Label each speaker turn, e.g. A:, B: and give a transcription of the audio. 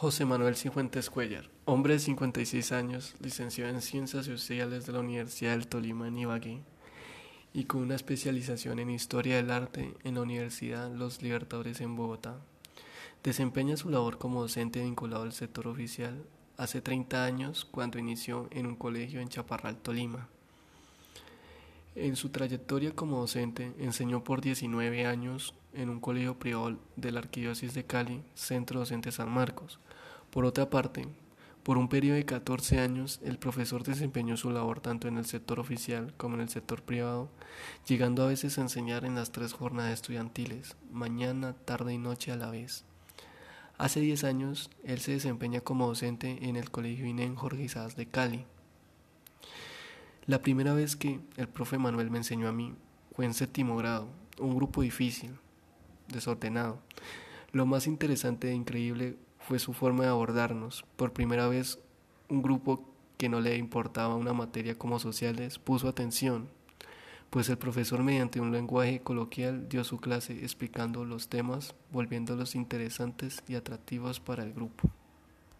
A: José Manuel Cifuentes Cuellar, hombre de 56 años, licenciado en Ciencias Sociales de la Universidad del Tolima en Ibagué y con una especialización en Historia del Arte en la Universidad Los Libertadores en Bogotá. Desempeña su labor como docente vinculado al sector oficial hace 30 años cuando inició en un colegio en Chaparral, Tolima. En su trayectoria como docente enseñó por 19 años en un colegio privado de la Arquidiócesis de Cali, Centro Docente San Marcos. Por otra parte, por un periodo de 14 años, el profesor desempeñó su labor tanto en el sector oficial como en el sector privado, llegando a veces a enseñar en las tres jornadas estudiantiles, mañana, tarde y noche a la vez. Hace 10 años, él se desempeña como docente en el Colegio INEN Jorge Isaac de Cali. La primera vez que el profe Manuel me enseñó a mí fue en séptimo grado, un grupo difícil, desordenado. Lo más interesante e increíble fue su forma de abordarnos. Por primera vez, un grupo que no le importaba una materia como sociales puso atención, pues el profesor mediante un lenguaje coloquial dio su clase explicando los temas, volviéndolos interesantes y atractivos para el grupo.